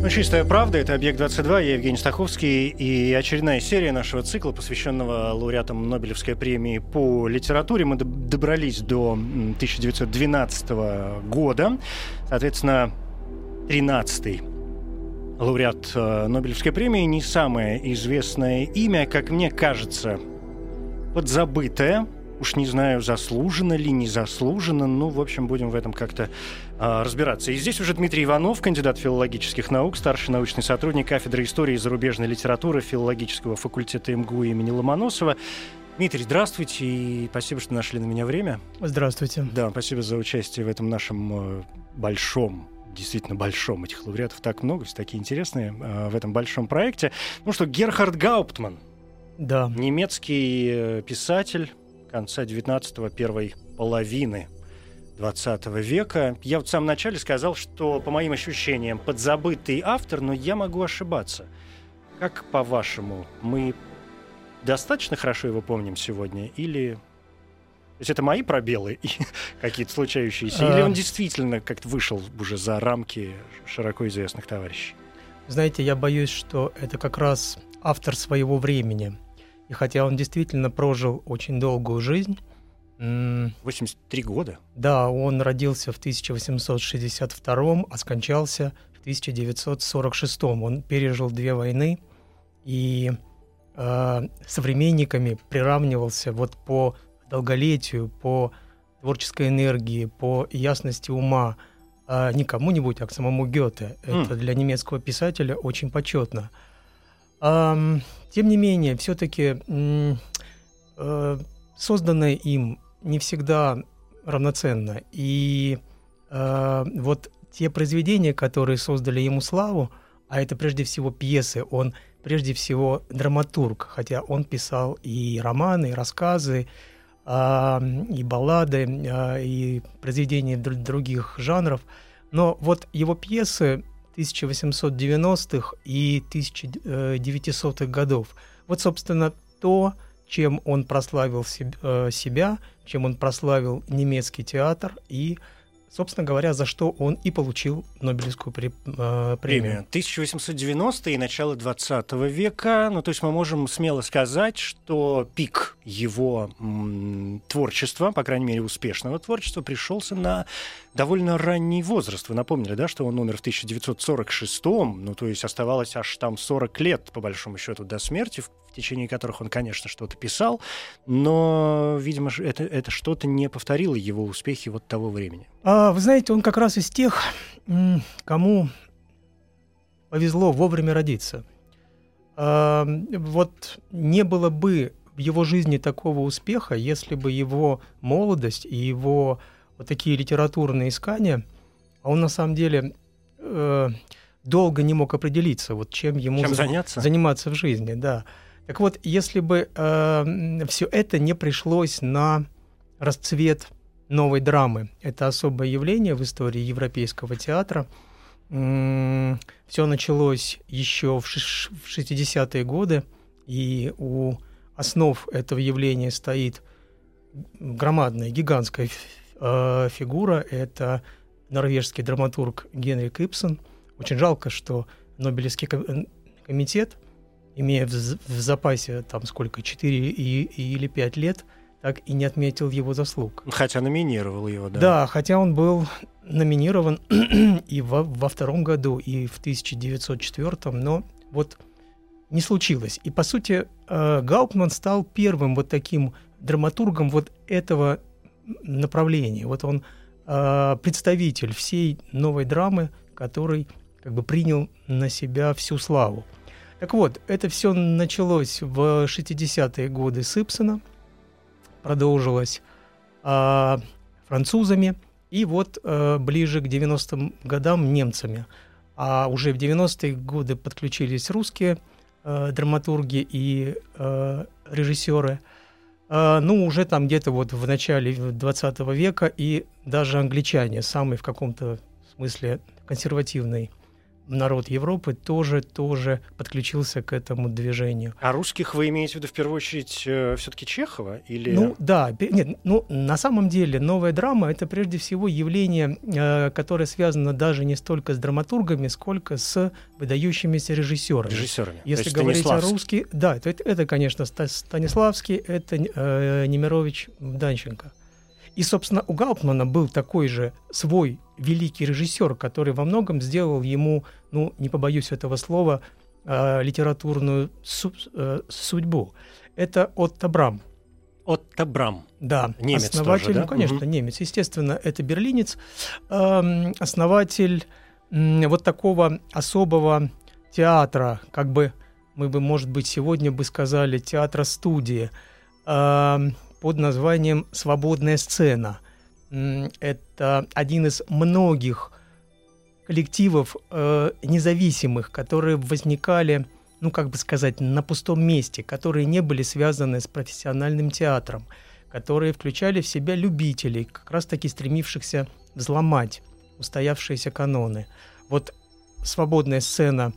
Ну, чистая правда, это «Объект-22», я Евгений Стаховский, и очередная серия нашего цикла, посвященного лауреатам Нобелевской премии по литературе. Мы добрались до 1912 года, соответственно, 13-й лауреат э, Нобелевской премии, не самое известное имя, как мне кажется, подзабытое, Уж не знаю, заслуженно ли, не заслуженно. Ну, в общем, будем в этом как-то а, разбираться. И здесь уже Дмитрий Иванов, кандидат филологических наук, старший научный сотрудник кафедры истории и зарубежной литературы филологического факультета МГУ имени Ломоносова. Дмитрий, здравствуйте и спасибо, что нашли на меня время. Здравствуйте. Да, спасибо за участие в этом нашем э, большом действительно большом. Этих лауреатов так много, все такие интересные э, в этом большом проекте. Ну что, Герхард Гауптман, Да. немецкий э, писатель конца 19-го, первой половины 20 века. Я вот в самом начале сказал, что, по моим ощущениям, подзабытый автор, но я могу ошибаться. Как по-вашему, мы достаточно хорошо его помним сегодня или... То есть это мои пробелы какие-то случающиеся? Или А. он действительно как-то вышел уже за рамки широко известных товарищей? Знаете, я боюсь, что это как раз автор своего времени. И хотя он действительно прожил очень долгую жизнь, м, 83 года? да, он родился в 1862, а скончался в 1946. Он пережил две войны и э, современниками приравнивался вот по долголетию, по творческой энергии, по ясности ума а не кому-нибудь, а к самому Гёте. Это для немецкого писателя очень почетно. Тем не менее, все-таки созданное им не всегда равноценно. И э, вот те произведения, которые создали ему славу, а это прежде всего пьесы, он прежде всего драматург, хотя он писал и романы, и рассказы, и баллады, а, и произведения др- других жанров. Но вот его пьесы 1890-х и 1900-х годов, вот, собственно, то, чем он прославил э, себя, чем он прославил немецкий театр и, собственно говоря, за что он и получил Нобелевскую пре- э. Премию. 1890-е и начало 20 века. Ну, то есть мы можем смело сказать, что пик его м, творчества, по крайней мере, успешного творчества, пришелся на довольно ранний возраст. Вы напомнили, да, что он умер в 1946-м, ну, то есть оставалось аж там 40 лет, по большому счету, до смерти, в в течение которых он, конечно, что-то писал, но, видимо, это, это что-то не повторило его успехи вот того времени. А, вы знаете, он как раз из тех, кому повезло вовремя родиться. А, вот не было бы его жизни такого успеха, если бы его молодость и его вот такие литературные искания, а он на самом деле э, долго не мог определиться, вот чем ему Чем за- заняться? заниматься в жизни, да. Так вот, если бы все это не пришлось на расцвет новой драмы, это особое явление в истории европейского театра. Все началось еще в в 60-е годы, и у основ этого явления стоит громадная, гигантская э, фигура. Это норвежский драматург Генрик Ипсон. Очень жалко, что Нобелевский э, комитет, имея в, в запасе там сколько, 4 и, или 5 лет, так и не отметил его заслуг. Хотя номинировал его, да. Да, хотя он был номинирован и во, во втором году, и в 1904, но вот не случилось. И, по сути, э, Гауптман стал первым вот таким драматургом вот этого направления. Вот он э, представитель всей новой драмы, который как бы принял на себя всю славу. Так вот, это все началось в 60-е годы с Ипсона, продолжилось а, французами и вот э, ближе к 90-м годам немцами. А уже в 90-е годы подключились русские э, драматурги и э, режиссеры. Э, ну, уже там где-то вот в начале 20 века и даже англичане, самый в каком-то смысле консервативный народ Европы тоже, тоже подключился к этому движению. А русских вы имеете в виду в первую очередь э, все-таки Чехова? Или... Ну да, нет, ну на самом деле новая драма это прежде всего явление, э, которое связано даже не столько с драматургами, сколько с выдающимися режиссерами. Режиссерами. То Если есть говорить о русский, да, это, это, конечно, Ста- Станиславский, это э, Немирович Данченко. И, собственно, у Гауптмана был такой же свой великий режиссер, который во многом сделал ему, ну, не побоюсь этого слова, э, литературную су- э, судьбу. Это Отто Брам. Отто Брам. Да, Немец основатель, тоже, да? ну, конечно, Мгм. немец. Естественно, это берлинец, эм, основатель м, вот такого особого театра, как бы мы бы, может быть, сегодня бы сказали театра-студии эм, под названием «Свободная сцена». Это один из многих коллективов э, независимых, которые возникали, ну, как бы сказать, на пустом месте, которые не были связаны с профессиональным театром, которые включали в себя любителей, как раз-таки стремившихся взломать устоявшиеся каноны. Вот свободная сцена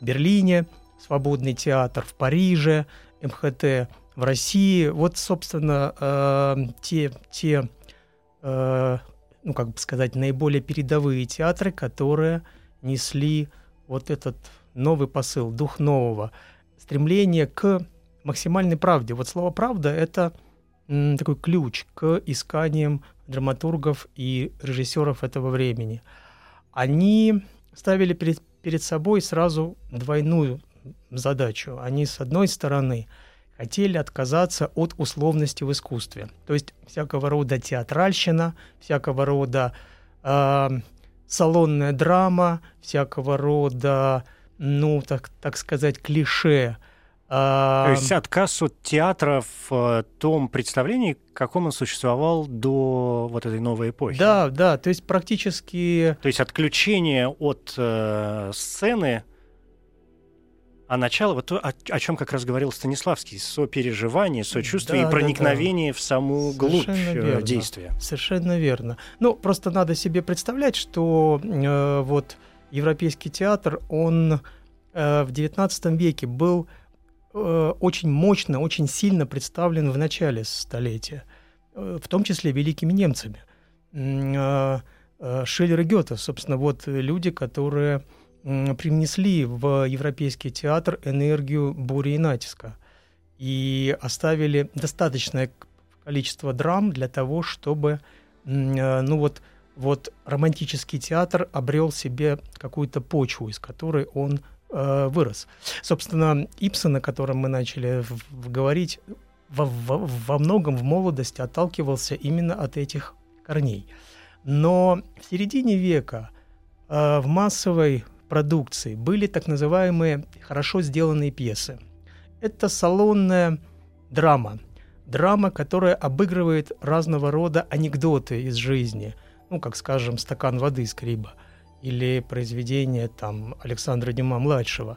в Берлине, свободный театр в Париже, МХТ в России. Вот, собственно, э, те, те э, ну, как бы сказать, наиболее передовые театры, которые несли вот этот новый посыл, дух нового, стремление к максимальной правде. Вот слово «правда» — это такой ключ к исканиям драматургов и режиссеров этого времени. Они ставили перед, перед собой сразу двойную задачу. Они, с одной стороны, хотели отказаться от условности в искусстве. То есть всякого рода театральщина, всякого рода э, салонная драма, всякого рода, ну, так, так сказать, клише. То э, есть отказ от театра в э, том представлении, каком он существовал до вот этой новой эпохи. да, да, то есть практически То есть отключение от э, сцены, а начало, вот то, о, о чем как раз говорил Станиславский, сопереживание, сочувствие Да, и да, проникновение в саму глубь Совершенно э, верно. действия. Совершенно верно. Ну, просто надо себе представлять, что э, вот европейский театр, он э, в XIX веке был э, очень мощно, очень сильно представлен в начале столетия, э, в том числе великими немцами. Э, э, Шиллер и Гёте, собственно, вот люди, которые привнесли в европейский театр энергию бури и натиска и оставили достаточное количество драм для того, чтобы, э, ну вот, вот романтический театр обрел себе какую-то почву, из которой он э, вырос. Собственно, Ипсон, о котором мы начали говорить, во, во- во многом в молодости отталкивался именно от этих корней. Но в середине века э, в массовой продукции были так называемые хорошо сделанные пьесы. Это салонная драма. Драма, которая обыгрывает разного рода анекдоты из жизни. Ну, как, скажем, «Стакан воды» Скриба или произведение там Александра Дюма-младшего.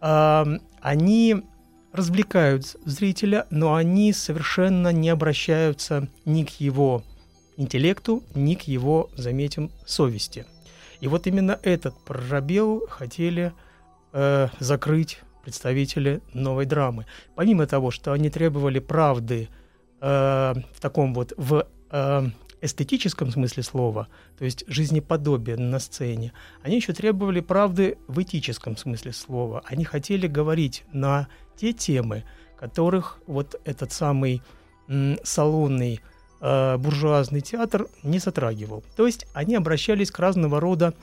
А, они развлекают зрителя, но они совершенно не обращаются ни к его интеллекту, ни к его, заметим, совести. И вот именно этот пробел хотели э, закрыть представители новой драмы. Помимо того, что они требовали правды э, в таком вот в э, эстетическом смысле слова, то есть жизнеподобие на сцене, они еще требовали правды в этическом смысле слова. Они хотели говорить на те темы, которых вот этот самый м, салонный э, буржуазный театр не затрагивал. То есть они обращались к разного рода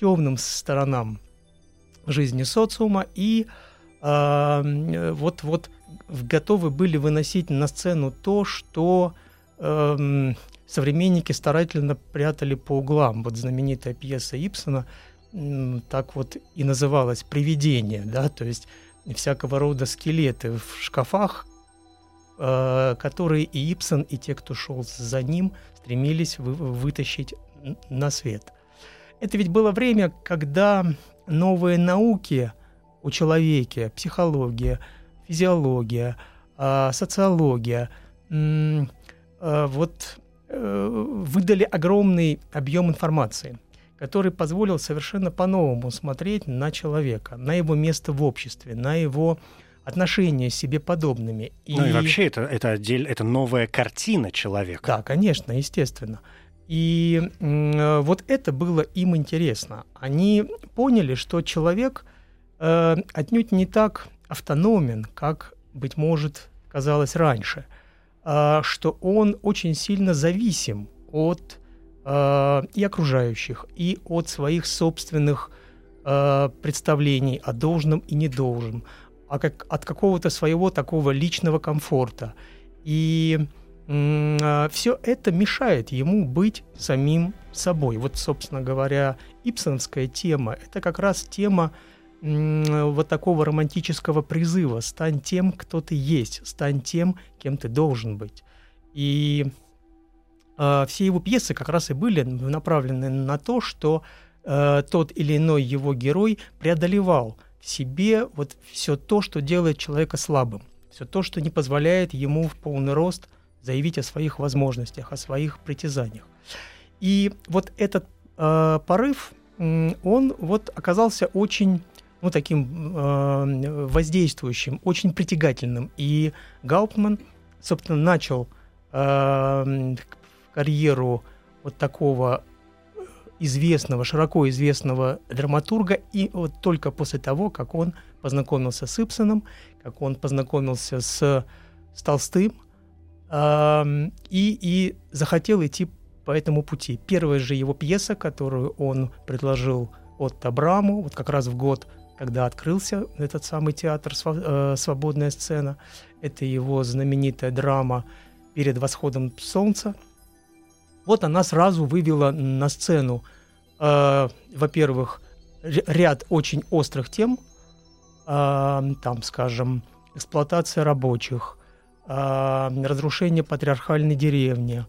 темным сторонам жизни социума и э, вот вот готовы были выносить на сцену то, что эм, современники старательно прятали по углам. Вот знаменитая пьеса Ипсона м, так вот и называлась «Привидение», да, то есть всякого рода скелеты в шкафах, э, которые и Ипсон, и те, кто шел за ним, стремились вы- вытащить на свет. Это ведь было время, когда новые науки о человеке, психология, физиология, а, социология, а, вот э, выдали огромный объем информации, который позволил совершенно по-новому смотреть на человека, на его место в обществе, на его отношения с себе подобными. Ну и вообще это, это, отдель, это новая картина человека. Да, конечно, естественно. И м, вот это было им интересно. Они поняли, что человек э, отнюдь не так автономен, как, быть может, казалось раньше, а что он очень сильно зависим от э, и окружающих, и от своих собственных э, представлений о должном и недолжном, а как, от какого-то своего такого личного комфорта. И э, все это мешает ему быть самим собой. Вот, собственно говоря, ипсоновская тема — это как раз тема вот такого романтического призыва «стань тем, кто ты есть, стань тем, кем ты должен быть». И э, все его пьесы как раз и были направлены на то, что э, тот или иной его герой преодолевал в себе вот все то, что делает человека слабым, все то, что не позволяет ему в полный рост заявить о своих возможностях, о своих притязаниях. И вот этот э, порыв, он вот оказался очень ну, таким э, воздействующим, очень притягательным. И Гауптман, собственно, начал э, карьеру вот такого известного, широко известного драматурга, и вот только после того, как он познакомился с Ипсоном, как он познакомился с, с Толстым, э, и, и захотел идти по этому пути. Первая же его пьеса, которую он предложил от Абраму, вот как раз в год когда открылся этот самый театр э, «Свободная сцена». Это его знаменитая драма «Перед восходом солнца». Вот она сразу вывела на сцену, э, во-первых, ряд очень острых тем, э, там, скажем, эксплуатация рабочих, э, разрушение патриархальной деревни,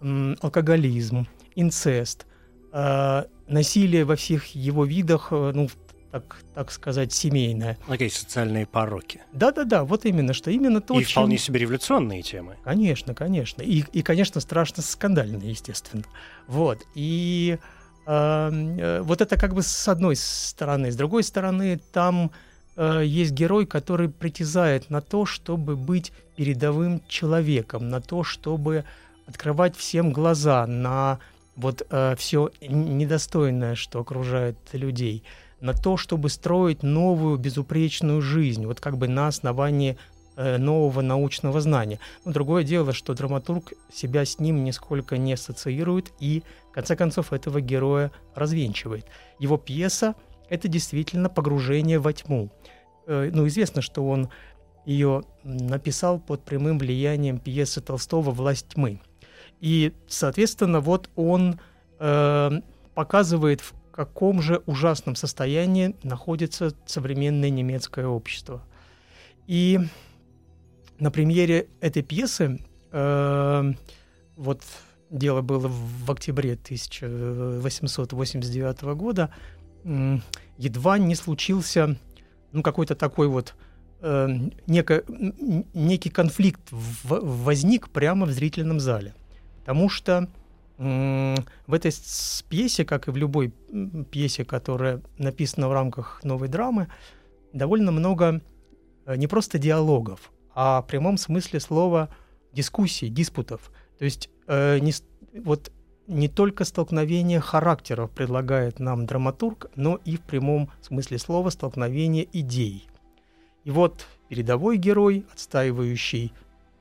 э, алкоголизм, инцест, э, насилие во всех его видах, э, ну, так, так сказать, семейная. Такие социальные пороки. Да-да-да, вот именно, что именно то, И чем... вполне себе революционные темы. Конечно, конечно. И, и конечно, страшно скандальные, естественно. Вот. И эм, э, вот это как бы с одной стороны. С другой стороны, там э, есть герой, который притязает на то, чтобы быть передовым человеком, на то, чтобы открывать всем глаза на вот э, все недостойное, что окружает людей – на то, чтобы строить новую безупречную жизнь, вот как бы на основании э, нового научного знания. Но другое дело, что драматург себя с ним нисколько не ассоциирует и, в конце концов, этого героя развенчивает. Его пьеса — это действительно погружение во тьму. Э, ну, известно, что он ее написал под прямым влиянием пьесы Толстого «Власть тьмы». И, соответственно, вот он э, показывает, в каком же ужасном состоянии находится современное немецкое общество. И на премьере этой пьесы, э, вот дело было в октябре 1889 года, едва не случился ну, какой-то такой вот э, неко, некий конфликт возник прямо в зрительном зале. Потому что в этой пьесе, как и в любой пьесе, которая написана в рамках новой драмы, довольно много э, не просто диалогов, а в прямом смысле слова дискуссий, диспутов. То есть э, не, вот не только столкновение характеров предлагает нам драматург, но и в прямом смысле слова столкновение идей. И вот передовой герой, отстаивающий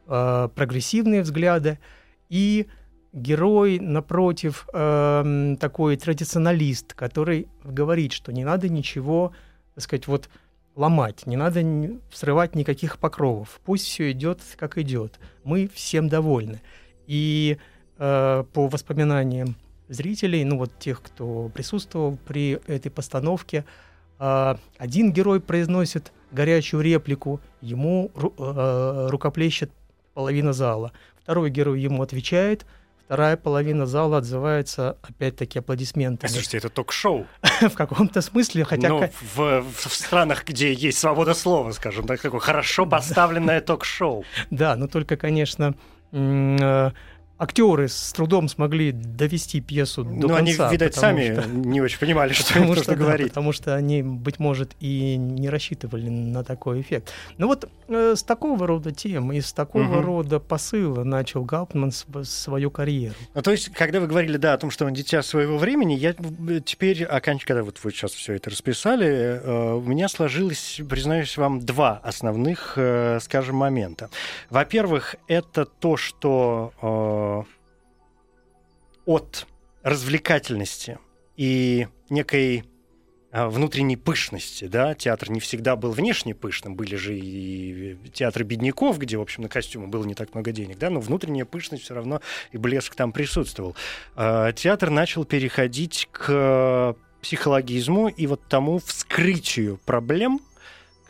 э, прогрессивные взгляды, и герой, напротив, э, такой традиционалист, который говорит, что не надо ничего, так сказать, вот ломать, не надо срывать никаких покровов. Пусть все идет, как идет. Мы всем довольны. И э, по воспоминаниям зрителей, ну вот тех, кто присутствовал при этой постановке, э, один герой произносит горячую реплику, ему ру, э, рукоплещет половина зала. Второй герой ему отвечает – вторая половина зала отзывается опять-таки аплодисментами. Слушайте, это ток-шоу. в каком-то смысле, хотя... Ну, в, в странах, где есть свобода слова, скажем так, такое хорошо поставленное ток-шоу. Да, но только, конечно, э, актеры с трудом смогли довести пьесу до Ну, конца. они, видать, сами что- не очень понимали, что Потому им что, нужно да, говорить. потому что они, быть может, и не рассчитывали на такой эффект. Ну вот э, с такого рода тем и с такого Мгм. рода посыла начал Гауптман св- свою карьеру. Ну, то есть, когда вы говорили, да, о том, что он дитя своего времени, я э, теперь, оканч... когда вот вы сейчас все это расписали, э, у меня сложилось, признаюсь вам, два основных, э, скажем, момента. Во-первых, это то, что э, от развлекательности и некой а, внутренней пышности, да, театр не всегда был внешне пышным, были же и театры бедняков, где, в общем, на костюмы было не так много денег, да, но внутренняя пышность все равно и блеск там присутствовал. А, Театр начал переходить к психологизму и вот тому вскрытию проблем,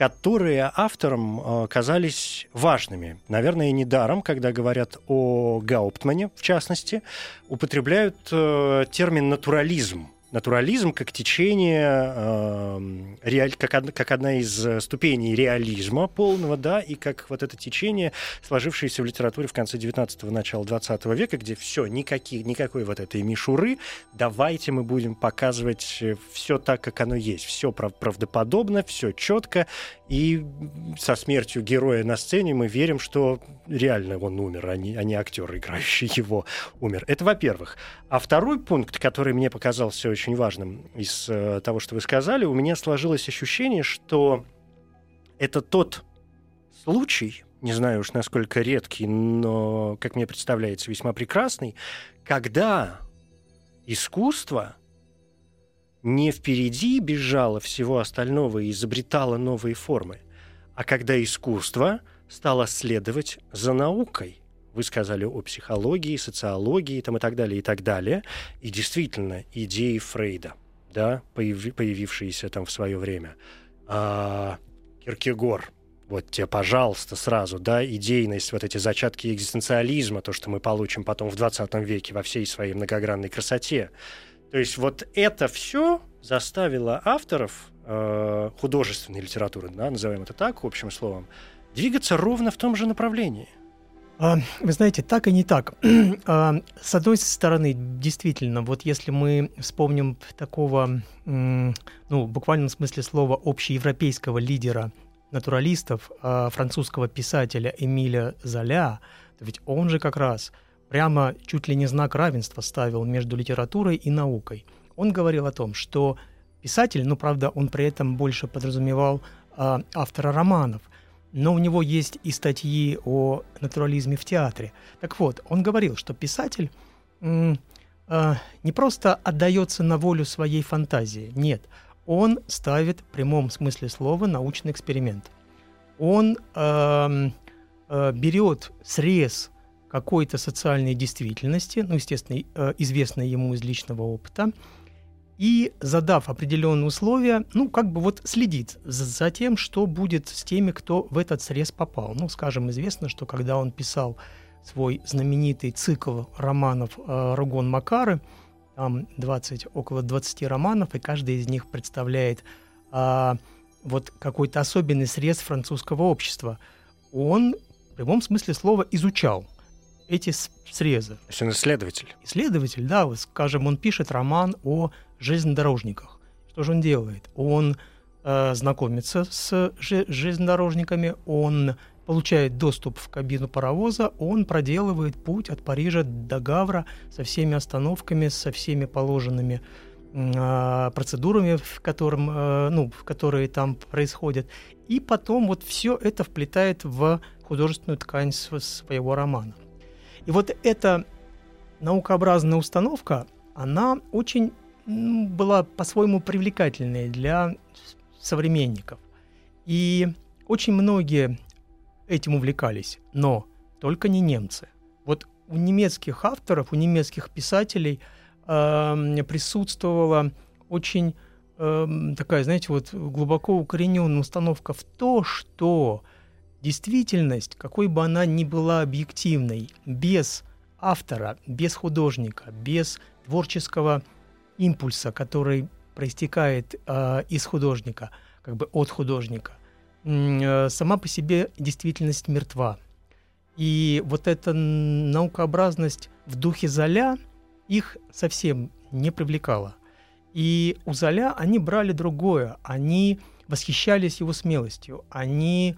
которые авторам э, казались важными. Наверное, недаром, когда говорят о Гауптмане, в частности, употребляют э, термин натурализм. Натурализм как течение, э, реаль- как, од- как одна из э, ступеней реализма полного, да, и как вот это течение, сложившееся в литературе в конце 19-го, начала 20 века, где все, никаких, никакой вот этой мишуры, давайте мы будем показывать все так, как оно есть, все правдоподобно, все четко, и со смертью героя на сцене мы верим, что реально он умер, а не, а не актер, играющий его, умер. Это во-первых. А второй пункт, который мне показался очень важным из э, того, что вы сказали, у меня сложилось ощущение, что это тот случай, не знаю уж насколько редкий, но, как мне представляется, весьма прекрасный, когда искусство не впереди бежало всего остального и изобретало новые формы, а когда искусство стало следовать за наукой. Вы сказали о психологии, социологии там, и так далее, и так далее. И действительно, идеи Фрейда, да, появи- появившиеся там в свое время. А, Киркегор, вот тебе, пожалуйста, сразу, да, идейность, вот эти зачатки экзистенциализма, то, что мы получим потом в 20 веке во всей своей многогранной красоте. То есть вот это все заставило авторов э, художественной литературы, да, назовем это так, общим словом, двигаться ровно в том же направлении. А, Вы знаете, так и не так. А, С одной стороны, действительно, вот если мы вспомним такого, ну, в буквальном смысле слова, общеевропейского лидера натуралистов, а, французского писателя Эмиля Золя, ведь он же как раз прямо чуть ли не знак равенства ставил между литературой и наукой. Он говорил о том, что писатель, ну, правда, он при этом больше подразумевал автора романов, но у него есть и статьи о натурализме в театре. Так вот, он говорил, что писатель э, не просто отдается на волю своей фантазии, нет, он ставит в прямом смысле слова научный эксперимент. Он эм, э, берет срез какой-то социальной действительности, ну, естественно, э, известной ему из личного опыта, и, задав определенные условия, ну, как бы вот следит за, за тем, что будет с теми, кто в этот срез попал. Ну, скажем, известно, что когда он писал свой знаменитый цикл романов э, «Ругон Макары», там 20, около 20 романов, и каждый из них представляет а, вот какой-то особенный срез французского общества. Он в прямом смысле слова изучал эти срезы. То есть он исследователь. Исследователь, да, вот, скажем, он пишет роман о железнодорожниках. Что же он делает? Он э, знакомится с же- железнодорожниками, он получает доступ в кабину паровоза, он проделывает путь от Парижа до Гавра со всеми остановками, со всеми положенными а, процедурами, в, котором, э, ну, в которые там происходят. И потом вот все это вплетает в художественную ткань св- своего романа. И вот эта наукообразная установка, она очень м, была по-своему привлекательной для современников. И очень многие этим увлекались, но только не немцы. Вот у немецких авторов, у немецких писателей эм, присутствовала очень эм, такая, знаете, вот глубоко укорененная установка в то, что действительность, какой бы она ни была объективной, без автора, без художника, без творческого импульса, который проистекает э, из художника, как бы от художника, э, сама по себе действительность мертва. И вот эта наукообразность в духе Золя их совсем не привлекала. И у Золя они брали другое. Они восхищались его смелостью. Они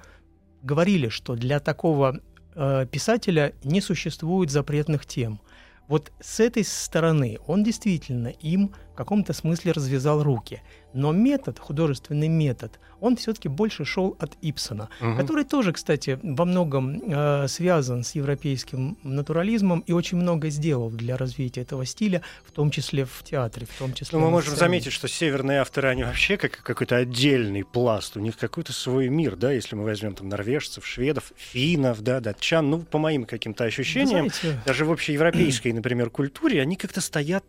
говорили, что для такого э, писателя не существует запретных тем. Вот с этой стороны он действительно им каком-то смысле развязал руки. Но метод, художественный метод, он все-таки больше шел от Ипсона, угу. который тоже, кстати, во многом э, связан с европейским натурализмом и очень много сделал для развития этого стиля, в том числе в театре, в том числе. Ну, мы можем заметить, что северные авторы, они вообще как какой-то отдельный пласт, у них какой-то свой мир, да, если мы возьмем там норвежцев, шведов, финнов, да, датчан, ну, по моим каким-то ощущениям, знаете... даже в общеевропейской, например, культуре, они как-то стоят,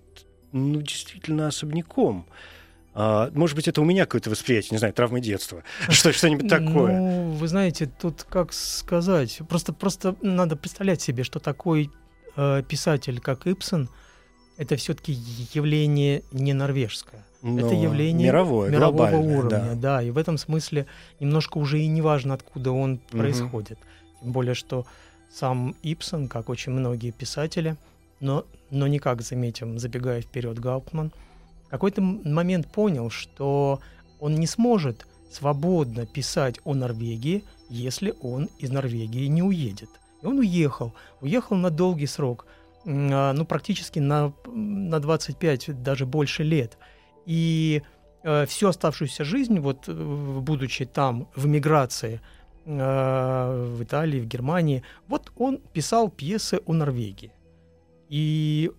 ну, действительно особняком. А, может быть, это у меня какое-то восприятие, не знаю, травмы детства, что, что-нибудь такое. Ну, вы знаете, тут как сказать, просто, просто надо представлять себе, что такой э, писатель, как Ипсон, это все-таки явление не норвежское. Но это явление мировое, мирового уровня, да. да. И в этом смысле немножко уже и не важно, откуда он угу. происходит. Тем более, что сам Ипсон, как очень многие писатели, но, но не как, заметим, забегая вперед Гауптман – какой-то момент понял, что он не сможет свободно писать о Норвегии, если он из Норвегии не уедет. И он уехал. Уехал на долгий срок, а, ну, практически на, на 25, даже больше лет. И э, всю оставшуюся жизнь, вот э, будучи там в эмиграции, э, в Италии, в Германии, вот он писал пьесы о Норвегии. И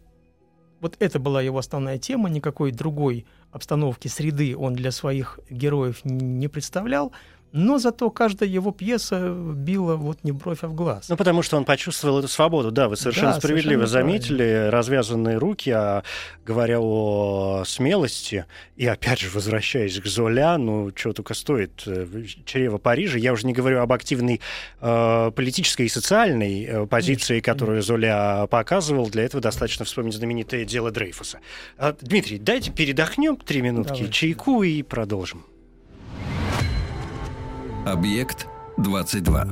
вот это была его основная тема, никакой другой обстановки, среды он для своих героев не представлял но зато каждая его пьеса била вот не бровь, а в глаз. Ну, потому что он почувствовал эту свободу, да, вы совершенно да, справедливо совершенно заметили, правильно. развязанные руки, а говоря о смелости, и опять же, возвращаясь к Золя, ну, что только стоит э, чрево Парижа, я уже не говорю об активной э, политической и социальной э, позиции, которую Золя показывал, для этого достаточно вспомнить знаменитое дело Дрейфуса. А, Дмитрий, дайте передохнем три минутки, Давайте. чайку и продолжим. Объект 22.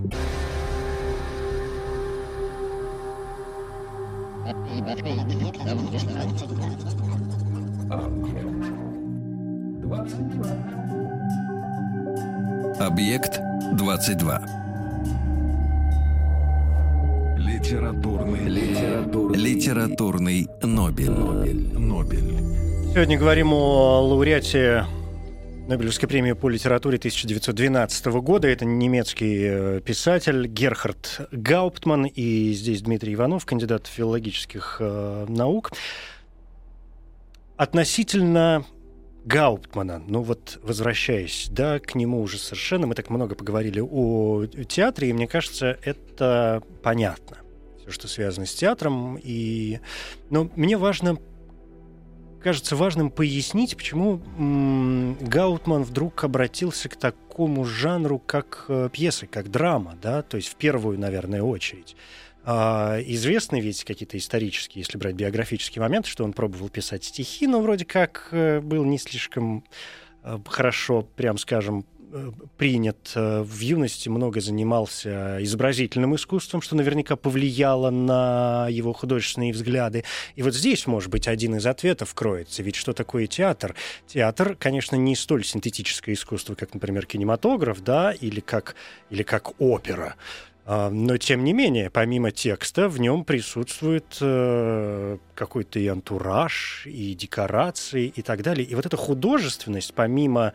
Объект 22. Литературный, литературный, литературный Нобель. Нобель. Нобель. Сегодня говорим о лауреате Нобелевской премии по литературе 1912 года. Это немецкий э, писатель Герхард Гауптман. И здесь Дмитрий Иванов, кандидат филологических э, наук. Относительно Гауптмана, ну вот возвращаясь, да, к нему уже совершенно, мы так много поговорили о театре, и мне кажется, это понятно, все, что связано с театром, и, но мне важно кажется важным пояснить, почему Гаутман вдруг обратился к такому жанру, как э, пьесы, как драма, да, то есть в первую, наверное, очередь. А, известны ведь какие-то исторические, если брать биографические моменты, что он пробовал писать стихи, но вроде как э, был не слишком э, хорошо, прям скажем, принят э, в юности, много занимался изобразительным искусством, что наверняка повлияло на его художественные взгляды. И вот здесь, может быть, один из ответов кроется. Ведь что такое театр? Театр, конечно, не столь синтетическое искусство, как, например, кинематограф, да, или как, или как опера. А, но, тем не менее, помимо текста, в нем присутствует э, какой-то и антураж, и декорации, и так далее. И вот эта художественность, помимо,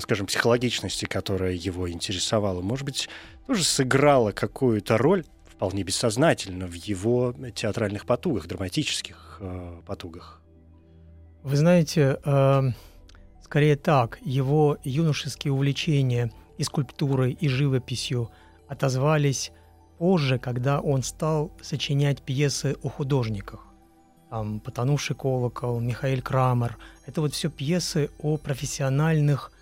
скажем, психологичности, которая его интересовала, может быть, тоже сыграла какую-то роль, вполне бессознательно, в его театральных потугах, драматических э, потугах. Вы знаете, э, скорее так, его юношеские увлечения и скульптурой, и живописью – отозвались позже, когда он стал сочинять пьесы о художниках. Там «Потонувший колокол», «Михаил Крамер». Это вот все пьесы о профессиональных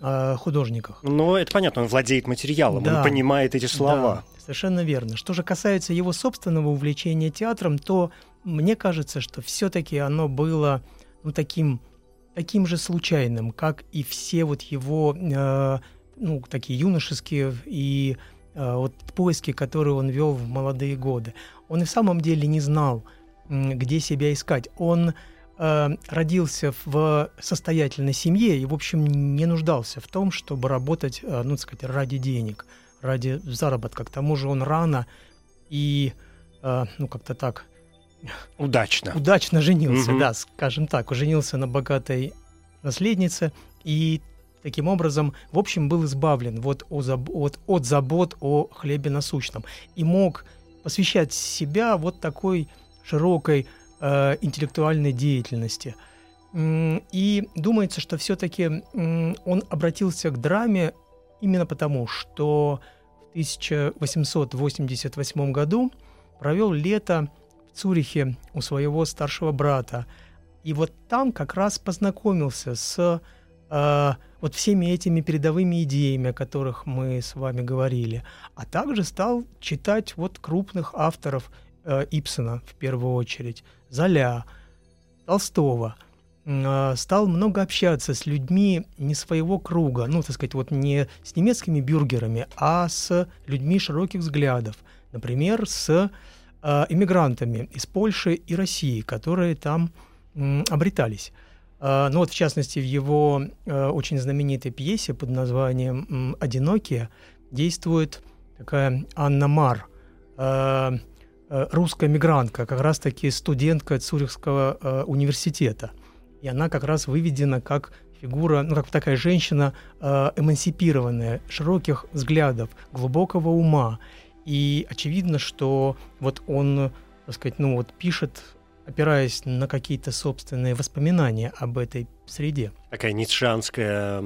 э, художниках. Но это понятно, он владеет материалом, Да. он понимает эти слова. Да, совершенно верно. Что же касается его собственного увлечения театром, то мне кажется, что все-таки оно было ну, таким, таким же случайным, как и все вот его э, ну, такие юношеские и вот поиски, которые он вел в молодые годы. Он и в самом деле не знал, где себя искать. Он э, родился в состоятельной семье и, в общем, не нуждался в том, чтобы работать, э, ну, так сказать, ради денег, ради заработка. К тому же он рано и, э, ну, как-то так, Удачно. удачно женился, Мгм. да, скажем так, женился на богатой наследнице и таким образом, в общем, был избавлен вот от, от забот о хлебе насущном и мог посвящать себя вот такой широкой э, интеллектуальной деятельности. И думается, что все-таки он обратился к драме именно потому, что в 1888 году провел лето в Цюрихе у своего старшего брата. И вот там как раз познакомился с э, вот всеми этими передовыми идеями, о которых мы с вами говорили, а также стал читать вот крупных авторов э, Ипсона в первую очередь, Золя, Толстого, э, стал много общаться с людьми не своего круга, ну, так сказать, вот не с немецкими бюргерами, а с людьми широких взглядов, например, с э, иммигрантами из Польши и России, которые там обретались. Э, ну вот, в частности, в его э, очень знаменитой пьесе под названием «Одинокие» действует такая Анна Мар, э, э, русская мигрантка, как раз-таки студентка Цюрихского э, университета. И она как раз выведена как фигура, ну, как такая женщина эмансипированная, широких взглядов, глубокого ума. И очевидно, что вот он, так сказать, ну вот пишет, опираясь на какие-то собственные воспоминания об этой среде. Такая ницшанская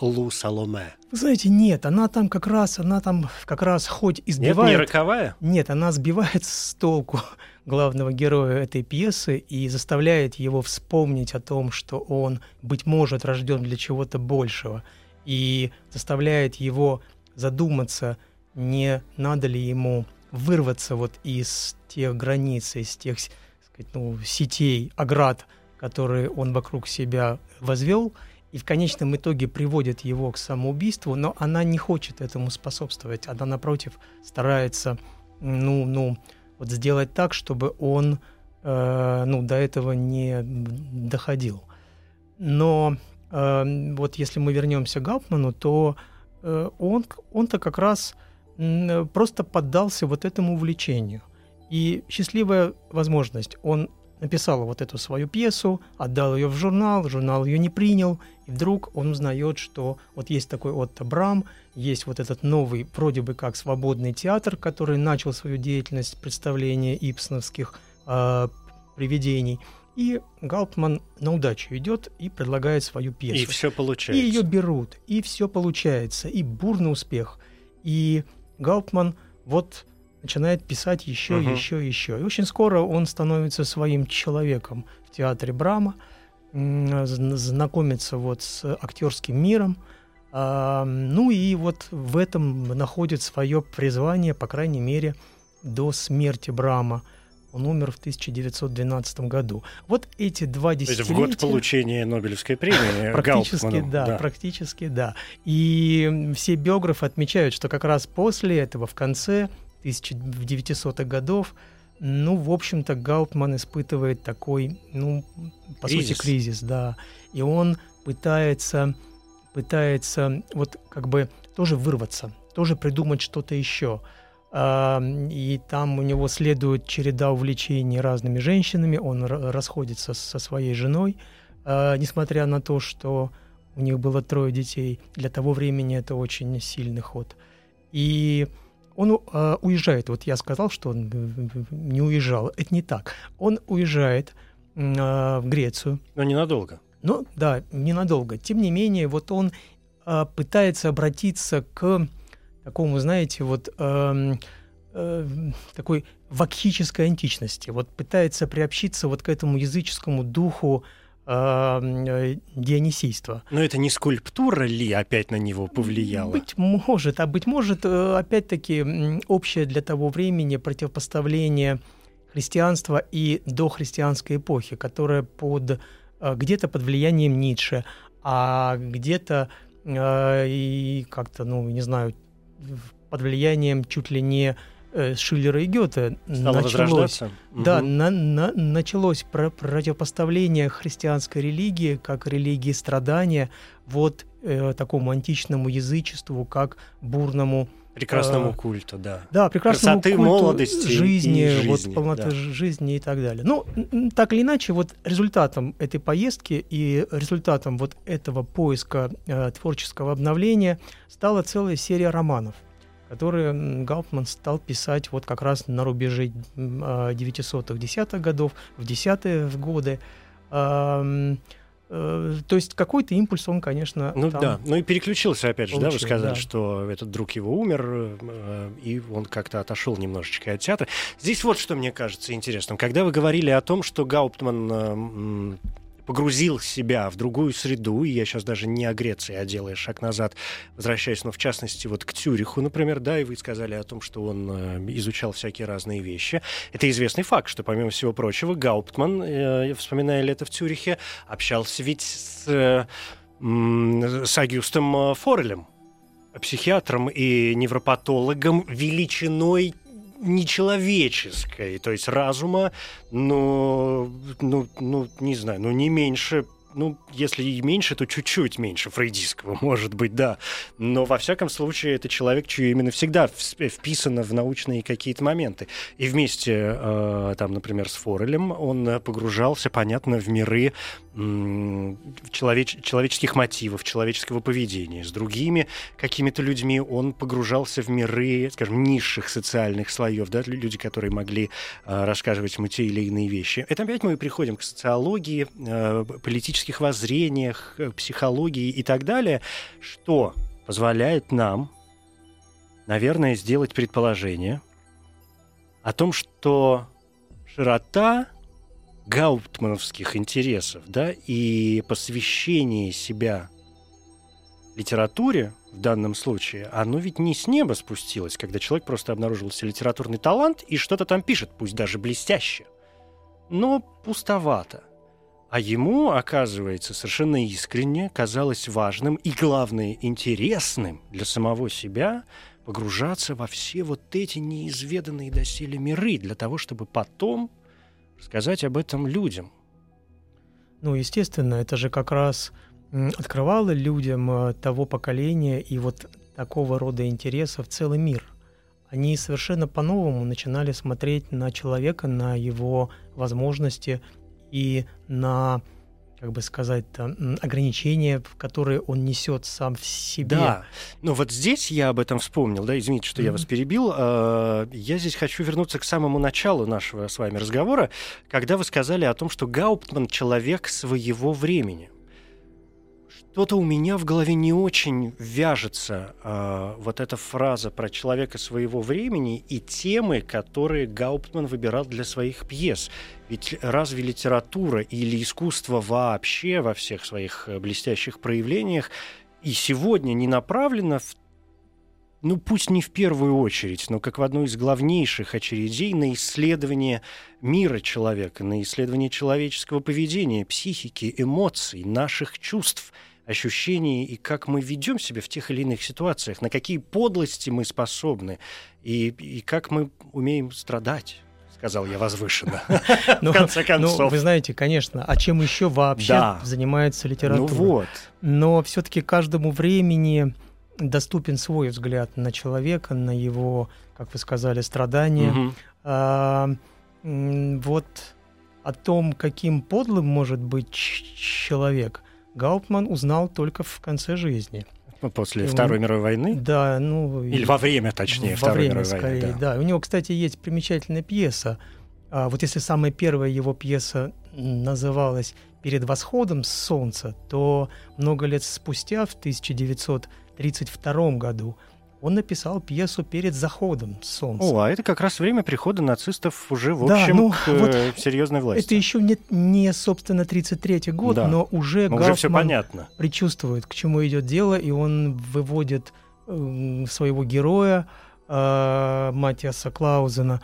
Лу Саломе. Вы знаете, нет, она там как раз, она там как раз хоть Нет, не избивает... роковая? Нет, она сбивает с толку главного героя этой пьесы и заставляет его вспомнить о том, что он, быть может, рожден для чего-то большего, и заставляет его задуматься, не надо ли ему вырваться вот из тех границ, из тех сказать, ну, сетей, оград, которые он вокруг себя возвел, и в конечном итоге приводит его к самоубийству, но она не хочет этому способствовать. Она, напротив, старается ну, ну, вот сделать так, чтобы он э, ну, до этого не доходил. Но э, вот если мы вернемся к Гауптману, то э, он, он-то как раз просто поддался вот этому увлечению. И счастливая возможность. Он написал вот эту свою пьесу, отдал ее в журнал, журнал ее не принял, и вдруг он узнает, что вот есть такой Отто Брам, есть вот этот новый, вроде бы как свободный театр, который начал свою деятельность представления ипсоновских э, привидений. И Гауптман на удачу идет и предлагает свою пьесу. И все И получается. ее берут, и все получается, и бурный успех. И Гауптман вот начинает писать еще, Мгм. еще, еще. И очень скоро он становится своим человеком в театре Брама, знакомится вот с актерским миром. А, ну и вот в этом находит свое призвание, по крайней мере, до смерти Брама. Он умер в 1912 году. Вот эти два То есть десятилетия... в год получения Нобелевской премии Практически, Гауптману, да, практически, да. И все биографы отмечают, что как раз после этого, в конце 1900-х годов, ну, в общем-то, Гауптман испытывает такой, ну, по Кризис. сути, кризис, да. И он пытается, пытается вот как бы тоже вырваться, тоже придумать что-то еще. А, И там у него следует череда увлечений разными женщинами, он расходится со своей женой, а, несмотря на то, что у них было трое детей. Для того времени это очень сильный ход. И он э, уезжает. Вот я сказал, что он э, не уезжал. Это не так. Он уезжает э, в Грецию. Но ненадолго. Ну, да, ненадолго. Тем не менее, вот он э, пытается обратиться к такому, знаете, вот эм, э, такой вакхической античности. Вот пытается приобщиться вот к этому языческому духу э, дионисийства. Но это не скульптура ли опять на него повлияла? Быть может, а быть может, э, опять-таки, общее для того времени противопоставление христианства и дохристианской эпохи, которая под, э, где-то под влиянием Ницше, а где-то э, и как-то, ну, не знаю, под влиянием чуть ли не Шиллера и Гёте Стало началось, да, Мгм. на, на- началось про- противопоставление христианской религии как религии страдания вот э, такому античному язычеству, как бурному, Прекрасному а, культу, да. да, прекрасному Красоты, культу молодости жизни, и вот жизни, полноты да. жизни и так далее. Ну, так или иначе, вот результатом этой поездки и результатом вот этого поиска э, творческого обновления стала целая серия романов, которые Гауптман стал писать вот как раз на рубеже м, а, 900-х, 10-х годов, в 10-е годы. Ам, э, то есть какой-то импульс он, конечно, Ну там да, ну и переключился опять же, да, вы получил, сказали, да. что этот друг его умер, э, и он как-то отошел немножечко от театра. Здесь вот что мне кажется интересным. Когда вы говорили о том, что Гауптман э, погрузил себя в другую среду, и я сейчас даже не о Греции, а делая шаг назад, возвращаясь, но в частности вот к Тюриху, например, да, и вы сказали о том, что он э, изучал всякие разные вещи. Это известный факт, что, помимо всего прочего, Гауптман, э, вспоминая лето в Тюрихе, общался ведь с, э, с Агюстом Форелем, психиатром и невропатологом величиной нечеловеческой, то есть разума, но, ну, ну, не знаю, ну, не меньше, ну, если и меньше, то чуть-чуть меньше фрейдистского, может быть, да. Но, во всяком случае, это человек, чье именно всегда вс- вписано в научные какие-то моменты. И вместе, э, там, например, с Форелем он погружался, понятно, в миры человеч- человеческих мотивов, человеческого поведения. С другими какими-то людьми он погружался в миры, скажем, низших социальных слоев, да, лю- люди, которые могли э, рассказывать ему те или иные вещи. Это опять мы приходим к социологии, э, политических воззрениях, э, психологии и так далее, что позволяет нам, наверное, сделать предположение о том, что широта гауптмановских интересов, да, и посвящение себя литературе в данном случае, оно ведь не с неба спустилось, когда человек просто обнаружил себе литературный талант и что-то там пишет, пусть даже блестяще, но пустовато. А ему, оказывается, совершенно искренне казалось важным и, главное, интересным для самого себя погружаться во все вот эти неизведанные доселе миры для того, чтобы потом рассказать об этом людям. Ну, естественно, это же как раз открывало людям э, того поколения и вот такого рода интересов целый мир. Они совершенно по-новому начинали смотреть на человека, на его возможности и на, как бы сказать, ограничения, которые он несет сам в себе. Да, но вот здесь я об этом вспомнил, да, извините, что я Мгм. вас перебил. А, Я здесь хочу вернуться к самому началу нашего с вами разговора, когда вы сказали о том, что Гауптман человек своего времени. Что-то у меня в голове не очень вяжется а, вот эта фраза про человека своего времени и темы, которые Гауптман выбирал для своих пьес. Ведь разве литература или искусство вообще во всех своих э, блестящих проявлениях и сегодня не направлено в ну пусть не в первую очередь, но как в одну из главнейших очередей на исследование мира человека, на исследование человеческого поведения, психики, эмоций, наших чувств, ощущений и как мы ведем себя в тех или иных ситуациях, на какие подлости мы способны и, и как мы умеем страдать, сказал я возвышенно. Ну, В конце ну, концов. вы знаете, конечно, а чем еще вообще Да. занимается Ну литература? вот. Но все-таки каждому времени доступен свой взгляд на человека, на его, как вы сказали, страдания. Мгм. А, вот о том, каким подлым может быть человек, Гауптман узнал только в конце жизни. Ну, После И он- Второй мировой войны. Да, ну... и- Или во время, точнее, во Второй время, мировой войны. скорее, да. да. У него, кстати, есть примечательная пьеса. А, вот если самая первая его пьеса называлась «Перед восходом солнца», то много лет спустя, в 1932 году, он написал пьесу перед заходом солнца. О, а это как раз время прихода нацистов уже, в Да, общем, ну, к вот э, серьезной власти. Это еще не, не собственно, 33-й год, Да. но уже Ну, уже все понятно. предчувствует, к чему идет дело, и он выводит м, своего героя э, Матиаса Клаузена,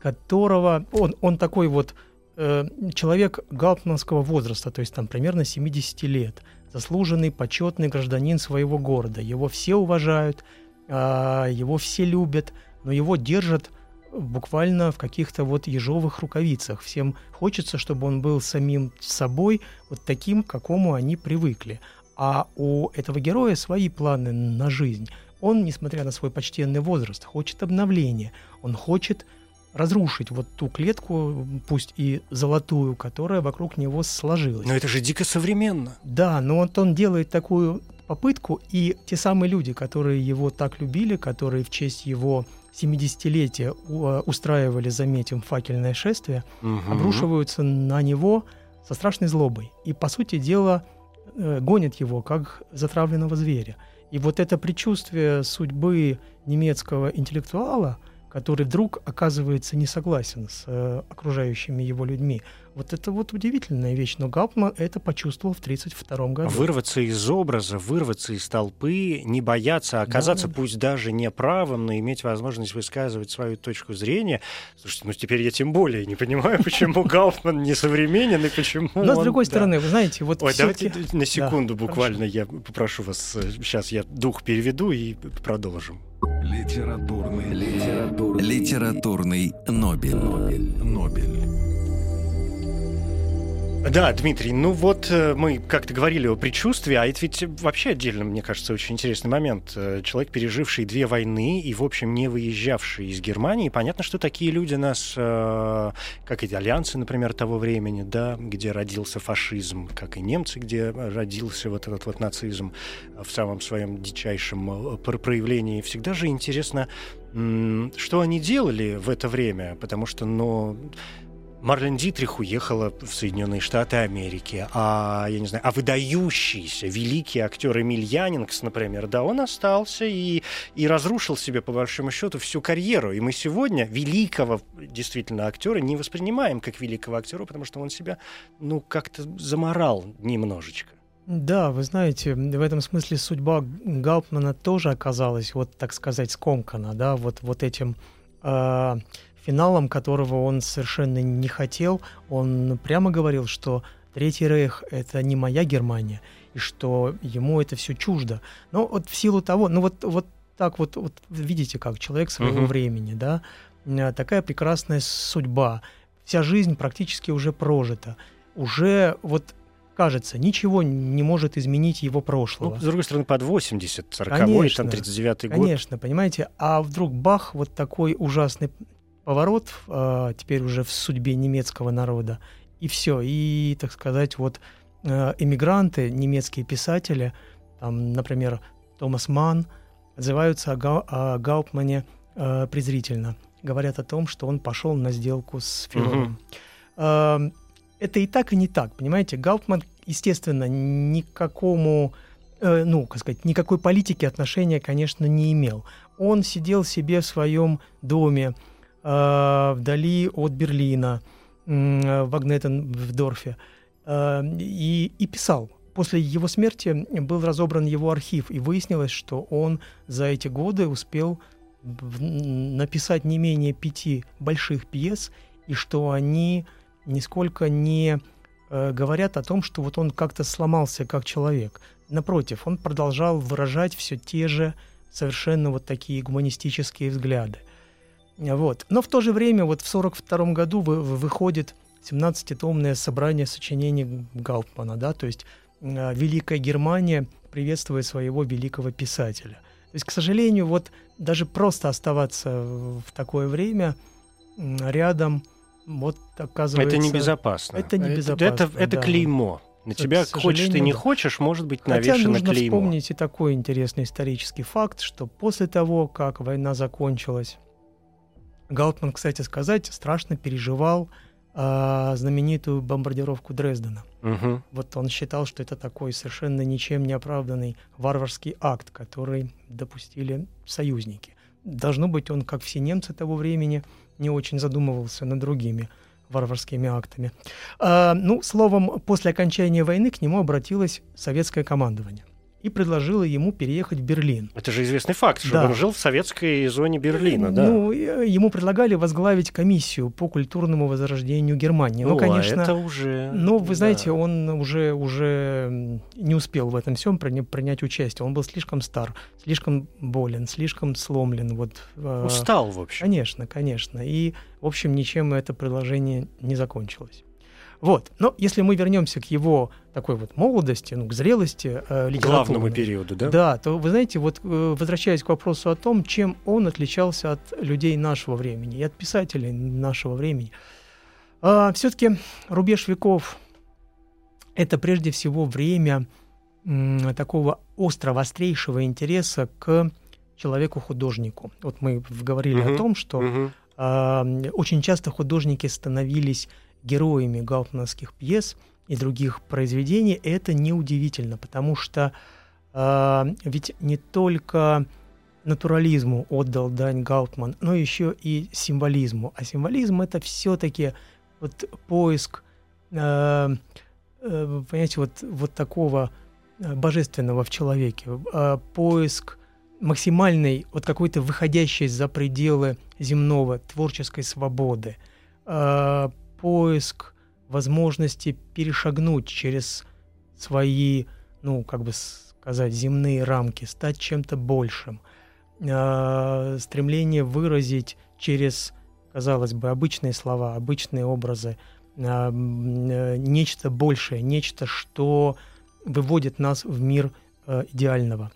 которого он, он такой вот э, человек гауптманского возраста, то есть там примерно 70 лет, заслуженный, почетный гражданин своего города. Его все уважают, его все любят, но его держат буквально в каких-то вот ежовых рукавицах. Всем хочется, чтобы он был самим собой, вот таким, к какому они привыкли. А у этого героя свои планы на жизнь. Он, несмотря на свой почтенный возраст, хочет обновления. Он хочет разрушить вот ту клетку, пусть и золотую, которая вокруг него сложилась. Но это же дико современно. Да, но вот он делает такую попытку, и те самые люди, которые его так любили, которые в честь его 70-летия у- э, устраивали, заметим, факельное шествие, Мгм. обрушиваются на него со страшной злобой. И, по сути дела, э, гонят его, как затравленного зверя. И вот это предчувствие судьбы немецкого интеллектуала, который вдруг оказывается не согласен с э, окружающими его людьми, вот это вот удивительная вещь. Но Гауптман это почувствовал в 1932 году. Вырваться из образа, вырваться из толпы, не бояться оказаться, да. пусть даже не правым, но иметь возможность высказывать свою точку зрения. Слушайте, ну теперь я тем более не понимаю, почему Гауптман не современен и почему Но с другой да. стороны, вы знаете, вот Ой, давайте на секунду Да, буквально я попрошу вас, сейчас я дух переведу и продолжим. Литературный, литературный, Литературный Нобель. Нобель. Нобель. Да, Дмитрий, ну вот э, мы как-то говорили о предчувствии, а это ведь вообще отдельно, мне кажется, очень интересный момент. Э, Человек, переживший две войны и, в общем, не выезжавший из Германии, понятно, что такие люди нас, э, как итальянцы, например, того времени, да, где родился фашизм, как и немцы, где родился вот этот вот нацизм в самом своем дичайшем пр- проявлении, всегда же интересно, что они делали в это время, потому что, ну, Марлен Дитрих уехала в Соединенные Штаты Америки, а, я не знаю, а выдающийся великий актер Эмиль Янингс, например, да, он остался и, и разрушил себе, по большому счету, всю карьеру. И мы сегодня великого, действительно, актера не воспринимаем как великого актера, потому что он себя, ну, как-то заморал немножечко. Да, вы знаете, в этом смысле судьба Гауптмана тоже оказалась, вот так сказать, скомкана, да, вот, вот этим э, финалом, которого он совершенно не хотел. Он прямо говорил, что Третий Рейх — это не моя Германия, и что ему это все чуждо. Но вот в силу того, ну вот, вот так вот, вот видите, как человек своего Мгм. времени, да, э, такая прекрасная судьба, вся жизнь практически уже прожита, уже вот кажется, ничего не может изменить его прошлого. Ну, с другой стороны, под 80, 40 Конечно, там, 39-й год. Конечно, понимаете, а вдруг бах, вот такой ужасный поворот э, теперь уже в судьбе немецкого народа, и все, и, так сказать, вот э, эмигранты, немецкие писатели, там, например, Томас Манн, отзываются о, Гау- о Гауптмане э, презрительно, говорят о том, что он пошел на сделку с Фюрером. Э, это и так, и не так, понимаете, Гауптман, естественно, никакому э, ну, как сказать, никакой политики отношения, конечно, не имел. Он сидел себе в своем доме вдали от Берлина, э, в Агнетендорфе, э, и, и писал. После его смерти был разобран его архив, и выяснилось, что он за эти годы успел написать не менее пяти больших пьес, и что они нисколько не э, говорят о том, что вот он как-то сломался как человек. Напротив, он продолжал выражать все те же совершенно вот такие гуманистические взгляды. Вот. Но в то же время вот в 1942 году вы- вы- выходит 17-томное собрание сочинений Гауптмана, да, то есть э, Великая Германия приветствует своего великого писателя. То есть, к сожалению, вот даже просто оставаться в такое время рядом, вот оказывается... Это небезопасно. Это небезопасно, Это, это да. клеймо. На К тебя хочешь ты не да. хочешь, может быть Хотя навешено нужно клеймо. вспомнить и такой интересный исторический факт, что после того, как война закончилась, Гаутман, кстати сказать, страшно переживал а, знаменитую бомбардировку Дрездена. Мгм. Вот он считал, что это такой совершенно ничем не оправданный варварский акт, который допустили союзники. Должно быть, он, как все немцы того времени, не очень задумывался над другими варварскими актами. А, ну, словом, после окончания войны к нему обратилось советское командование и предложило ему переехать в Берлин. Это же известный факт, что Да. он жил в советской зоне Берлина, да? Ну, э, ему предлагали возглавить комиссию по культурному возрождению Германии. Ну, а конечно, это уже... но вы да. знаете, он уже, уже не успел в этом всем принять участие. Он был слишком стар, слишком болен, слишком сломлен. Вот, э, Устал, в общем. Конечно, конечно. И, в общем, ничем это предложение не закончилось. Вот. Но если мы вернемся к его такой вот молодости, ну, к зрелости э, Главному периоду, да? да, то вы знаете, вот э, возвращаясь к вопросу о том, чем он отличался от людей нашего времени и от писателей нашего времени, все-таки рубеж веков это прежде всего время м, такого острого, острейшего интереса к человеку-художнику. Вот мы говорили Мгм, о том, что Мгм. а, очень часто художники становились героями гауптмановских пьес и других произведений. Это неудивительно, потому что а, ведь не только натурализму отдал дань Гаутман, но еще и символизму. А символизм это все-таки вот поиск, э, э, понимаете, вот, вот такого э, божественного в человеке, э, поиск максимальной, вот какой-то выходящей за пределы земного творческой свободы, э, поиск возможности перешагнуть через свои, ну, как бы сказать, земные рамки, стать чем-то большим, э, стремление выразить через, казалось бы, обычные слова, обычные образы, м, э, нечто большее, нечто, что выводит нас в мир э, идеального.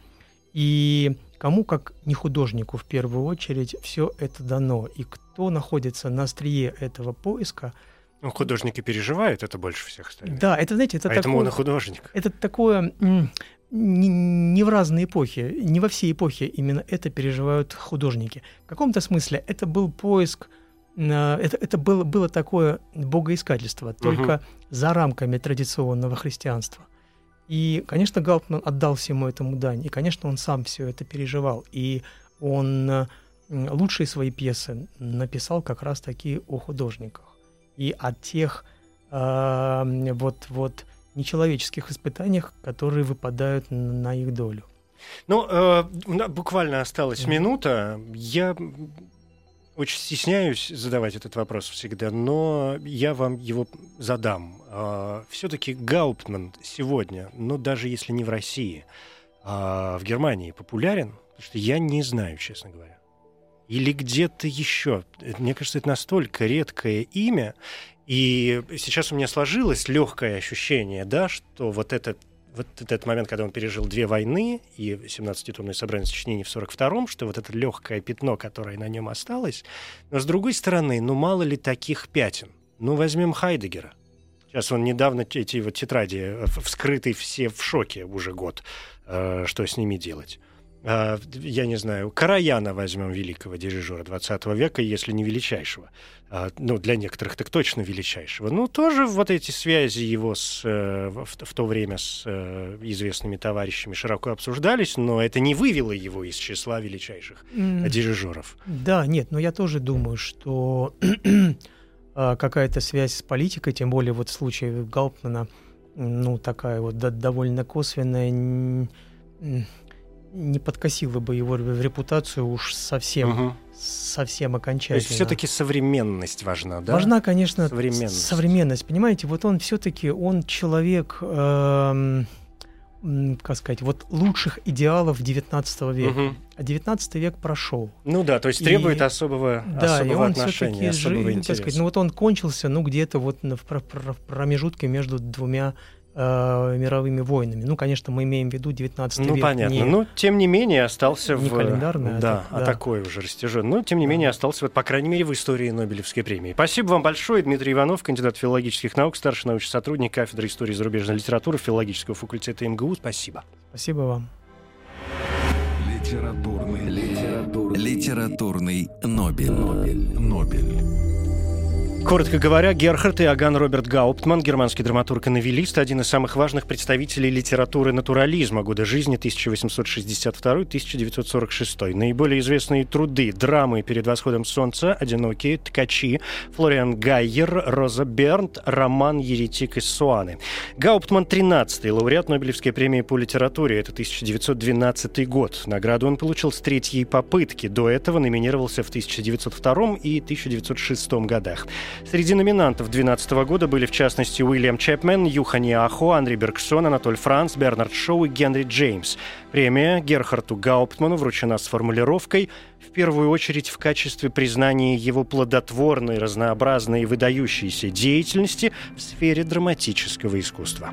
И кому, как не художнику, в первую очередь, все это дано. И кто находится на острие этого поиска, Ну, художники переживают это больше всех остальных. да, это, знаете, это Поэтому такое... он и художник. Это такое не, не в разные эпохи, не во все эпохи именно это переживают художники. В каком-то смысле это был поиск, э, это, это было, было такое богоискательство, только за рамками традиционного христианства. И, конечно, Галтман отдал всему этому дань, и, конечно, он сам все это переживал. И он э, лучшие свои пьесы написал как раз таки о художниках и о тех э, вот, вот нечеловеческих испытаниях, которые выпадают на их долю. Ну, э, буквально осталась Мгм. минута. Я очень стесняюсь задавать этот вопрос всегда, но я вам его задам. Все-таки Гауптман сегодня, ну, даже если не в России, а в Германии популярен? Потому что я не знаю, честно говоря. Или где-то еще. Мне кажется, это настолько редкое имя. И сейчас у меня сложилось легкое ощущение, да, что вот это вот этот момент, когда он пережил две войны и 17-томное собрание сочинений в 42-м, что вот это легкое пятно, которое на нем осталось. Но с другой стороны, ну мало ли таких пятен. Ну возьмем Хайдегера. Сейчас он недавно эти вот тетради э, вскрыты все в шоке уже год, э, что с ними делать. А, Я не знаю, Караяна возьмем великого дирижера 20 века, если не величайшего. А, Ну, для некоторых так точно величайшего. Ну, тоже вот эти связи его с, э, в, в то время с э, известными товарищами широко обсуждались, но это не вывело его из числа величайших дирижеров. Да, нет, но я тоже думаю, что а, какая-то связь с политикой, тем более вот в случае Гауптмана, м, ну, такая вот да- довольно косвенная, не подкосила бы его ре- репутацию уж совсем, Мгм. совсем То окончательно. есть все-таки современность важна, да? Важна, конечно, Современность. современность. Понимаете, вот он все-таки, он человек, м, как сказать, вот лучших идеалов 19 века. Мгм. А 19 век прошел. Ну да, то есть И- требует особого, Да, и особого он отношения, особого как интереса. сказать, ну вот он кончился, ну где-то вот в про- про- промежутке между двумя э, мировыми войнами. Ну, конечно, мы имеем в виду 19 Ну, век. понятно. не- Но, тем не менее, остался не в... календарный, а да, так- а да. такой уже растяжен. Но, тем не менее, остался, вот, по крайней мере, в истории Нобелевской премии. Спасибо вам большое. Дмитрий Иванов, кандидат филологических наук, старший научный сотрудник кафедры истории и зарубежной литературы филологического факультета МГУ. Спасибо. Спасибо вам. Литературный, литературный, Литературный Нобель. Нобель. Коротко говоря, Герхард Аган Роберт Гауптман, германский драматург и новелист, один из самых важных представителей литературы натурализма года жизни 1862-1946. Наиболее известные труды «Драмы перед восходом солнца», «Одинокие», «Ткачи», Флориан Гайер, Роза Бернт, роман «Еретик из Суаны». Гауптман 13-й лауреат Нобелевской премии по литературе. Это 1912 год. Награду он получил с третьей попытки. До этого номинировался в 1902 и 1906 годах. Среди номинантов 2012 года были, в частности, Уильям Чепмен, Юхани Ахо, Андрей Бергсон, Анатоль Франц, Бернард Шоу и Генри Джеймс. Премия Герхарту Гауптману вручена с формулировкой в первую очередь в качестве признания его плодотворной, разнообразной и выдающейся деятельности в сфере драматического искусства.